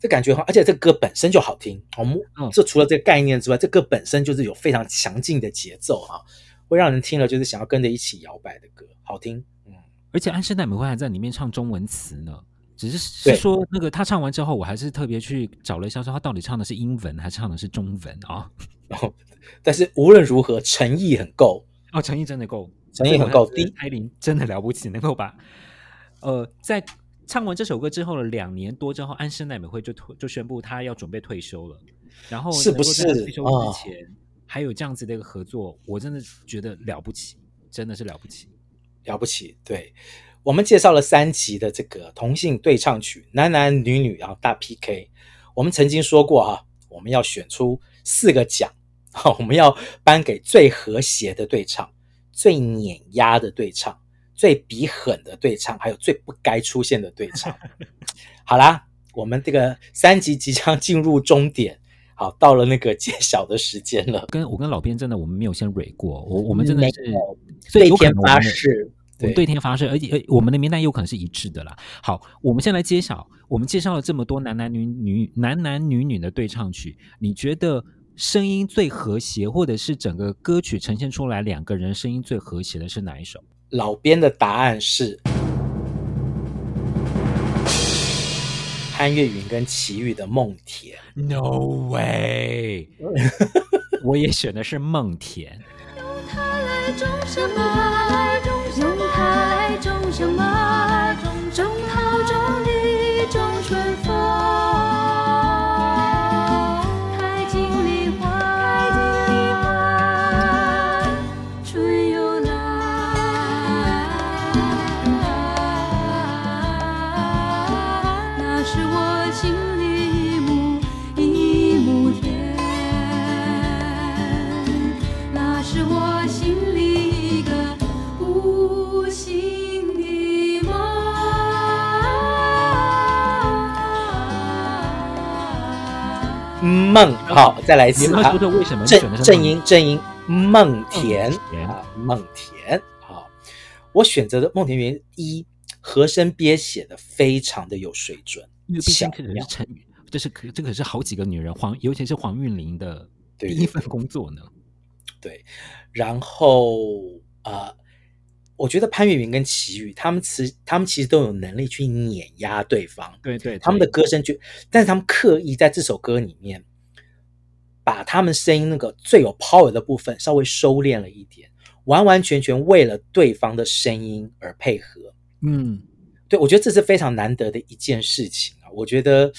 这感觉好，而且这歌本身就好听。我们这除了这个概念之外，这歌本身就是有非常强劲的节奏啊，会让人听了就是想要跟着一起摇摆的歌，好听。嗯，而且安室奈美惠还在里面唱中文词呢。只是是说那个他唱完之后，我还是特别去找了一下，说他到底唱的是英文还是唱的是中文啊？哦，但是无论如何，诚意很够哦，诚意真的够，诚意很够。丁艾琳真的了不起，能够把呃，在唱完这首歌之后的两年多之后，安室奈美惠就就宣布她要准备退休了。然后是不是退休之前、哦、还有这样子的一个合作，我真的觉得了不起，真的是了不起，了不起，对。我们介绍了三集的这个同性对唱曲，男男女女然后大 PK。我们曾经说过啊，我们要选出四个奖，我们要颁给最和谐的对唱、最碾压的对唱、最比狠的对唱，还有最不该出现的对唱。好啦，我们这个三集即将进入终点，好，到了那个揭晓的时间了。跟我跟老编真的，我们没有先蕊过，我我们真的是对天发誓。对对天发誓，而且我们的名单有可能是一致的啦。好，我们先来揭晓。我们介绍了这么多男男女女、男男女女的对唱曲，你觉得声音最和谐，或者是整个歌曲呈现出来两个人声音最和谐的是哪一首？老编的答案是潘越云跟齐豫的《梦田》。No way！我也选的是《梦田》。种麦，种梦好，再来一次啊！为什么正正音正音梦田啊，梦田好。我选择的梦田园一和声编写的非常的有水准，因为毕竟可是成语，这是可这可是好几个女人黄，尤其是黄韵玲的第一份工作呢。对，然后啊。呃我觉得潘越云跟齐豫他们其他们其实都有能力去碾压对方，对，对对，他们的歌声就，但是他们刻意在这首歌里面把他们声音那个最有 power 的部分稍微收敛了一点，完完全全为了对方的声音而配合。嗯，对，我觉得这是非常难得的一件事情啊。我觉得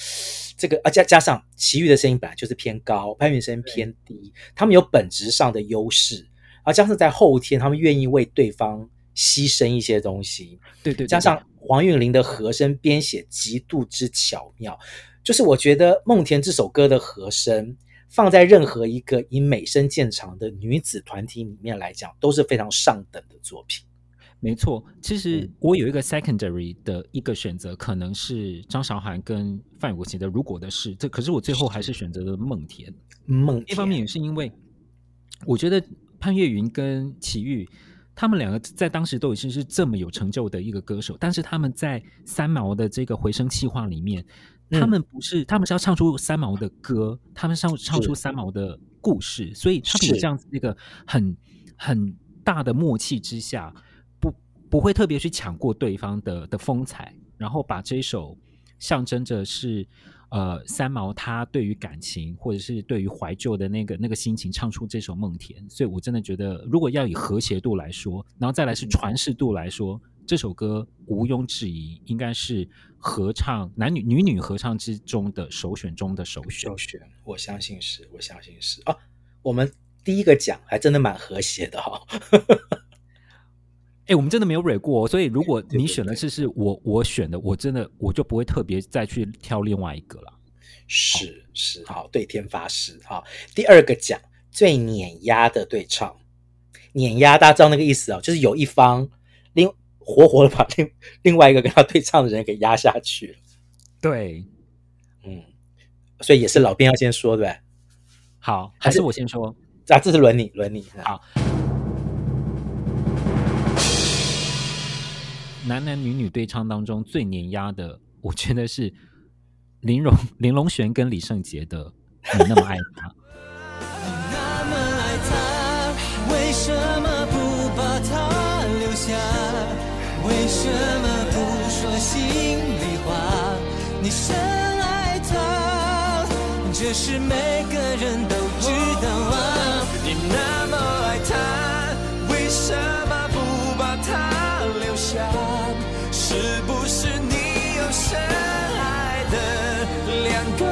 这个啊加加上齐豫的声音本来就是偏高，潘越云声音偏低，他们有本质上的优势，而加上在后天他们愿意为对方。牺牲一些东西，对，对对，加上黄韵玲的和声编写极度之巧妙，就是我觉得《梦田》这首歌的和声放在任何一个以美声见长的女子团体里面来讲，都是非常上等的作品。没错，其实我有一个 secondary 的一个选择，可能是张韶涵跟范玮琪的《如果的事》，这可是我最后还是选择了《梦田》。梦田，一方面也是因为我觉得潘越云跟齐豫。他们两个在当时都已经是这么有成就的一个歌手，但是他们在三毛的这个回声计划里面，嗯、他们不是，他们是要唱出三毛的歌，他们唱唱出三毛的故事，所以他们有这样子一个很很大的默契之下，不不会特别去抢过对方的的风采，然后把这首象征着是。呃，三毛他对于感情或者是对于怀旧的那个那个心情，唱出这首《梦田》，所以我真的觉得，如果要以和谐度来说，然后再来是传世度来说，这首歌毋庸置疑应该是合唱男女女女合唱之中的首选中的首选。首选，我相信是，我相信是啊。我们第一个奖还真的蛮和谐的哈、哦。哎，我们真的没有蕊过，所以如果你选的是是我我选的，我真的我就不会特别再去挑另外一个了。是是，好，对天发誓，好。第二个奖最碾压的对唱，碾压大家知道那个意思啊，就是有一方另活活的把另另外一个跟他对唱的人给压下去了。对，嗯，所以也是老编要先说对对？好，还是我先说啊？这是轮你，轮你。好，男男女女对唱当中最碾压的，我觉得是林荣林隆璇跟李圣杰的《你那么爱他》。你那么爱他，为什么不把他留下？为什么不说心里话？你深爱他，这是每个人都知道啊。你那么爱他，为什么想？是不是你有深爱的两个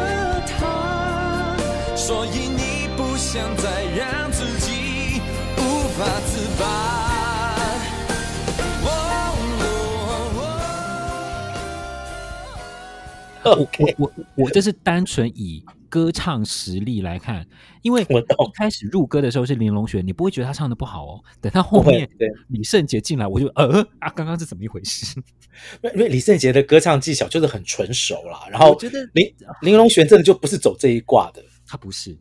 他？所以你不想再让自己无法自拔。我我我这是单纯以歌唱实力来看，因为我一开始入歌的时候是林隆璇，你不会觉得他唱的不好哦。等他 后面李圣杰进来，我就呃啊，刚刚是怎么一回事？因为李圣杰的歌唱技巧就是很纯熟啦，然后我觉得林林隆璇真的就不是走这一挂的，他不是，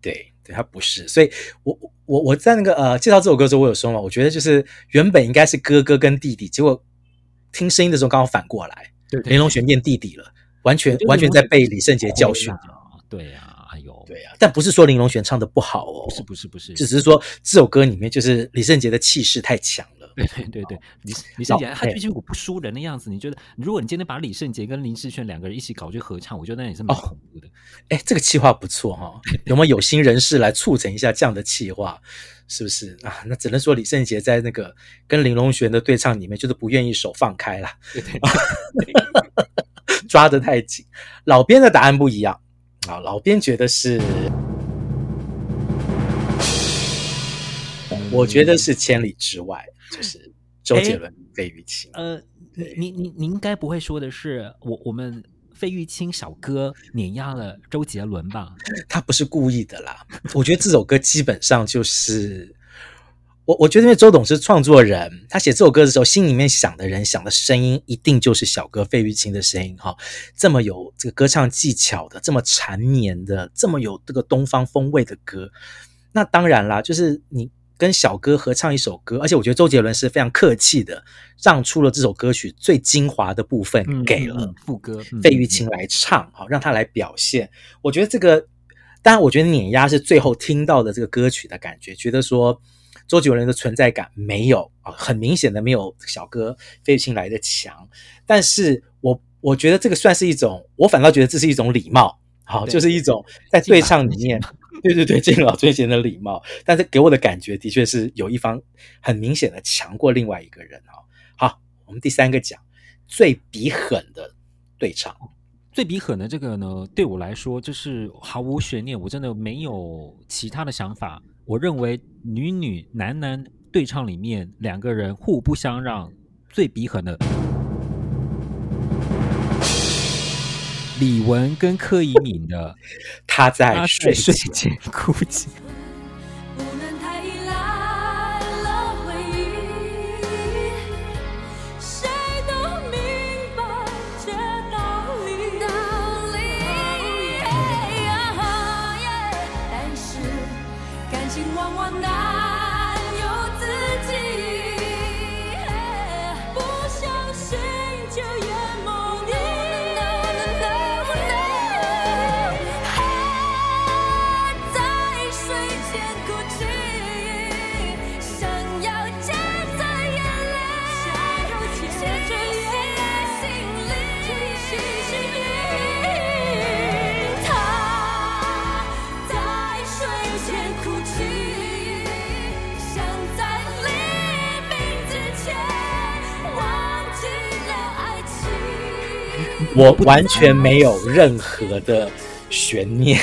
对对，他不是。所以我我我在那个呃介绍这首歌的时候，我有说嘛，我觉得就是原本应该是哥哥跟弟弟，结果听声音的时候刚好反过来，对，对，林隆璇变弟弟了。完全完全在被李圣杰教训，对呀、啊，哎呦，对呀、啊，但不是说林隆璇唱的不好哦，不是不是不是，只是说这首歌里面就是李圣杰的气势太强了，对对对对，李李圣杰他最近我不输人的样子，你觉得如果你今天把李圣杰跟林志炫两个人一起搞去合唱，我觉得那也是蛮恐怖的。哎、哦，这个气划不错哈、哦，有没有有心人士来促成一下这样的气划？是不是啊？那只能说李圣杰在那个跟林隆璇的对唱里面，就是不愿意手放开了。对对对。抓得太紧，老边的答案不一样啊！老边觉得是，我觉得是千里之外，就是周杰伦、费玉清。呃，您您您应该不会说的是我我们费玉清小哥碾压了周杰伦吧？他不是故意的啦。我觉得这首歌基本上就是。我我觉得，因为周董是创作人，他写这首歌的时候，心里面想的人想的声音，一定就是小哥费玉清的声音哈。这么有这个歌唱技巧的，这么缠绵的，这么有这个东方风味的歌，那当然啦，就是你跟小哥合唱一首歌，而且我觉得周杰伦是非常客气的，让出了这首歌曲最精华的部分给了副歌费玉清来唱，好让他来表现。我觉得这个，当然，我觉得碾压是最后听到的这个歌曲的感觉，觉得说。周杰伦的存在感没有啊，很明显的没有小哥费玉清来的强。但是我我觉得这个算是一种，我反倒觉得这是一种礼貌，好，就是一种在对唱里面，对对对，敬老尊贤的礼貌。但是给我的感觉的确是有一方很明显的强过另外一个人啊。好，我们第三个讲最比狠的对唱，最比狠的这个呢，对我来说就是毫无悬念，我真的没有其他的想法。我认为女女男男对唱里面两个人互不相让，最鼻狠的李玟跟柯以敏的他在睡前哭泣。我完全没有任何的悬念，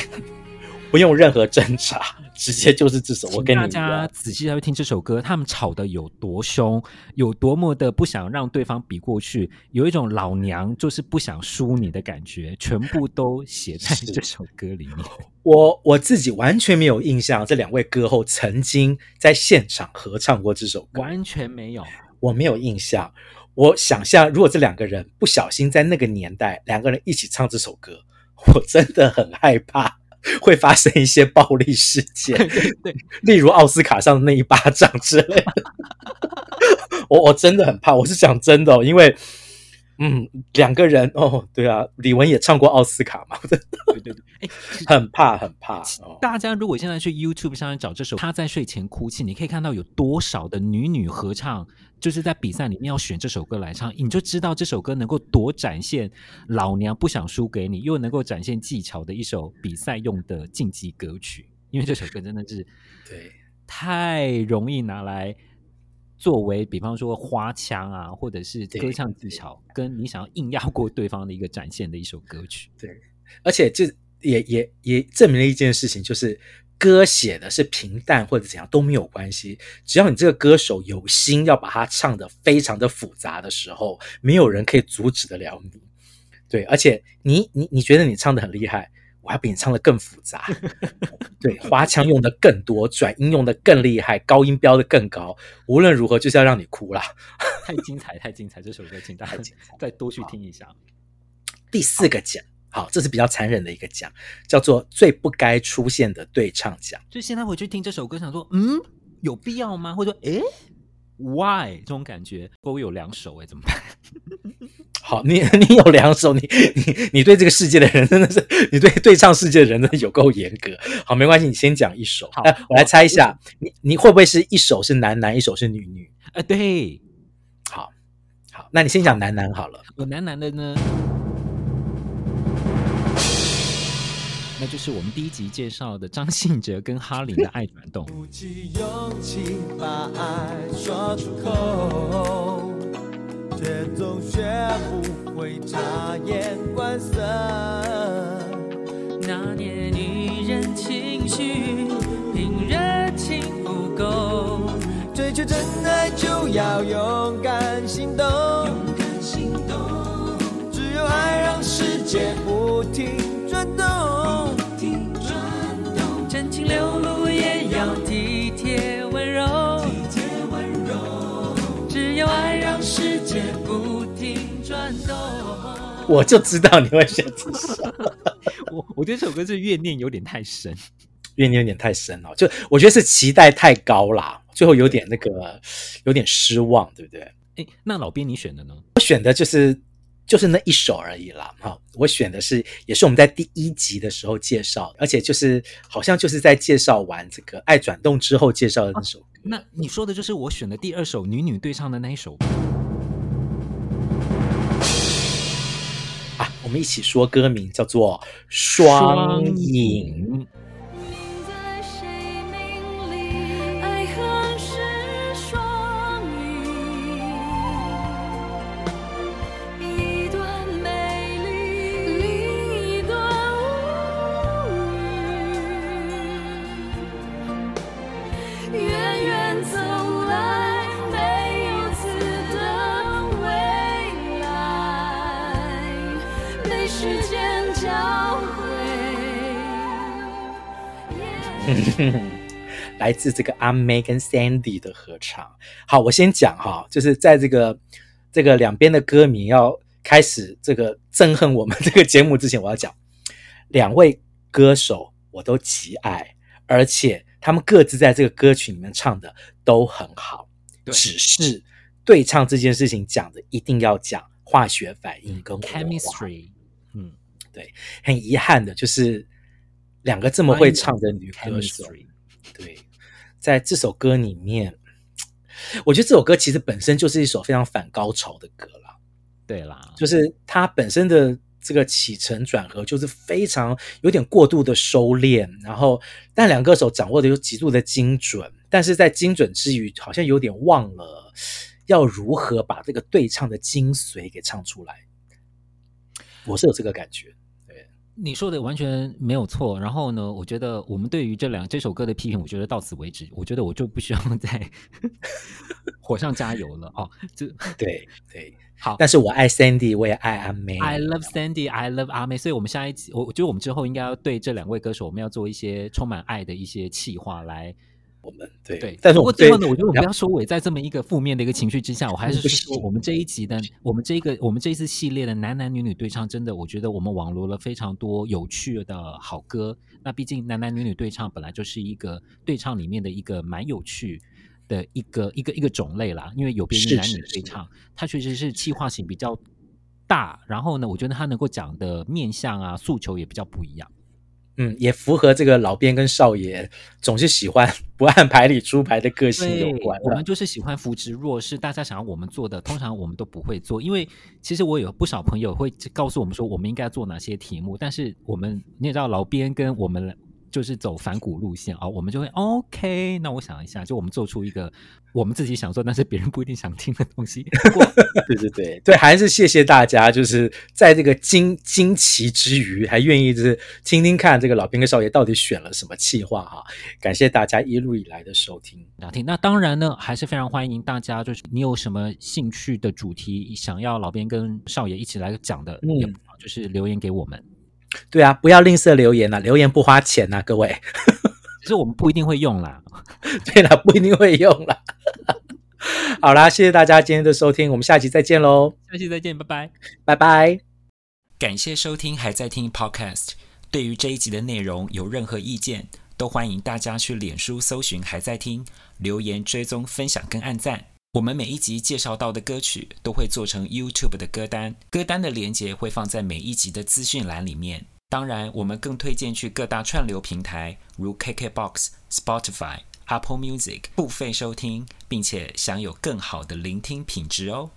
不用任何挣扎，直接就是这首。我跟你大家仔细来听这首歌，他们吵得有多凶，有多么的不想让对方比过去，有一种老娘就是不想输你的感觉，全部都写在这首歌里面。我我自己完全没有印象，这两位歌后曾经在现场合唱过这首歌，完全没有，我没有印象。我想象，如果这两个人不小心在那个年代，两个人一起唱这首歌，我真的很害怕会发生一些暴力事件，对，对，例如奥斯卡上的那一巴掌之类的。我我真的很怕，我是讲真的哦，因为。嗯，两个人哦，对啊，李玟也唱过奥斯卡嘛，对对对，哎，很怕很怕。大家如果现在去 YouTube 上面找这首《他在睡前哭泣》，你可以看到有多少的女女合唱，就是在比赛里面要选这首歌来唱，你就知道这首歌能够多展现老娘不想输给你，又能够展现技巧的一首比赛用的竞技歌曲。因为这首歌真的是对太容易拿来。作为比方说花腔啊，或者是歌唱技巧，跟你想要硬压过对方的一个展现的一首歌曲。对，而且这也也也证明了一件事情，就是歌写的是平淡或者怎样都没有关系，只要你这个歌手有心要把它唱得非常的复杂的时候，没有人可以阻止得了你。对，而且你你你觉得你唱的很厉害。我要比你唱的更复杂，对，花腔用的更多，转音用的更厉害，高音飙的更高。无论如何，就是要让你哭啦！太精彩，太精彩！这首歌，请大家 再多去听一下。第四个奖，好，这是比较残忍的一个奖，叫做最不该出现的对唱奖。就现在回去听这首歌，想说，嗯，有必要吗？或者说，诶，why 这种感觉？我有两首，诶，怎么办？好，你 你有两首，你你你对这个世界的人真的是，你对对唱世界的人真的有够严格。好，没关系，你先讲一首。好，我来猜一下，你你会不会是一首是男男，一首是女女？呃，对。好，好，那你先讲男男好了。有男男的呢，那就是我们第一集介绍的张信哲跟哈林的《爱转动》。鼓起勇气把爱说出口却总学不会察言观色。那年女人情绪凭热情不够，追求真爱就要勇敢行动。勇敢行动，只有爱让世界不停流露也要体贴温柔。体贴温柔，只有爱让世界不停转动，我就知道你会选这首。我我觉得这首歌是怨念有点太深，怨念有点太深了。就我觉得是期待太高啦，最后有点那个有点失望，对不对？哎，那老编你选的呢？我选的就是就是那一首而已啦。哈，我选的是也是我们在第一集的时候介绍，而且就是好像就是在介绍完这个《爱转动》之后介绍的那首。那你说的就是我选的第二首女女对唱的那一首啊？我们一起说歌名叫做《双影》。来自这个阿妹跟 Sandy 的合唱。好，我先讲哈，就是在这个这个两边的歌迷要开始这个憎恨我们这个节目之前，我要讲两位歌手我都极爱，而且他们各自在这个歌曲里面唱的都很好。只是对唱这件事情讲的一定要讲化学反应跟 chemistry。嗯，对，很遗憾的就是。两个这么会唱的女歌手，对，在这首歌里面，我觉得这首歌其实本身就是一首非常反高潮的歌啦。对啦，就是它本身的这个起承转合就是非常有点过度的收敛，然后但两个歌手掌握的又极度的精准，但是在精准之余，好像有点忘了要如何把这个对唱的精髓给唱出来。我是有这个感觉。你说的完全没有错。然后呢，我觉得我们对于这两这首歌的批评，我觉得到此为止。我觉得我就不需要再 火上加油了哦。这对对 好，但是我爱 Sandy，我也爱阿妹。I love Sandy，I love 阿妹。所以，我们下一集，我我觉得我们之后应该要对这两位歌手，我们要做一些充满爱的一些企划来我们对。对，但是不过最后呢，我觉得我们不要收尾在这么一个负面的一个情绪之下，我还是说我们这一集的，我们这一个我们这一次系列的男男女女对唱，真的，我觉得我们网罗了非常多有趣的好歌。那毕竟男男女女对唱本来就是一个对唱里面的一个蛮有趣的一个一个一个种类啦，因为有别于男女对唱，它确实是气化性比较大，然后呢，我觉得它能够讲的面向啊诉求也比较不一样。嗯，也符合这个老编跟少爷总是喜欢 不按牌理出牌的个性有关。我们就是喜欢扶植弱势，大家想要我们做的，通常我们都不会做，因为其实我有不少朋友会告诉我们说，我们应该做哪些题目，但是我们你也知道，老编跟我们。就是走反骨路线啊，我们就会 OK。那我想一下，就我们做出一个我们自己想做，但是别人不一定想听的东西。对对对对，还是谢谢大家，就是在这个惊惊奇之余，还愿意就是听听看这个老编跟少爷到底选了什么企划哈。感谢大家一路以来的收听。那听，那当然呢，还是非常欢迎大家，就是你有什么兴趣的主题，想要老编跟少爷一起来讲的，嗯，就是留言给我们。对啊，不要吝啬留言呐，留言不花钱呐，各位。其实我们不一定会用啦。对啦，不一定会用啦。好啦，谢谢大家今天的收听，我们下期再见喽。下期再见，拜拜，拜拜。感谢收听，还在听 Podcast。对于这一集的内容有任何意见，都欢迎大家去脸书搜寻“还在听”，留言追踪、分享跟按赞。我们每一集介绍到的歌曲都会做成 YouTube 的歌单，歌单的连接会放在每一集的资讯栏里面。当然，我们更推荐去各大串流平台，如 KKBOX、Spotify、Apple Music 付费收听，并且享有更好的聆听品质哦。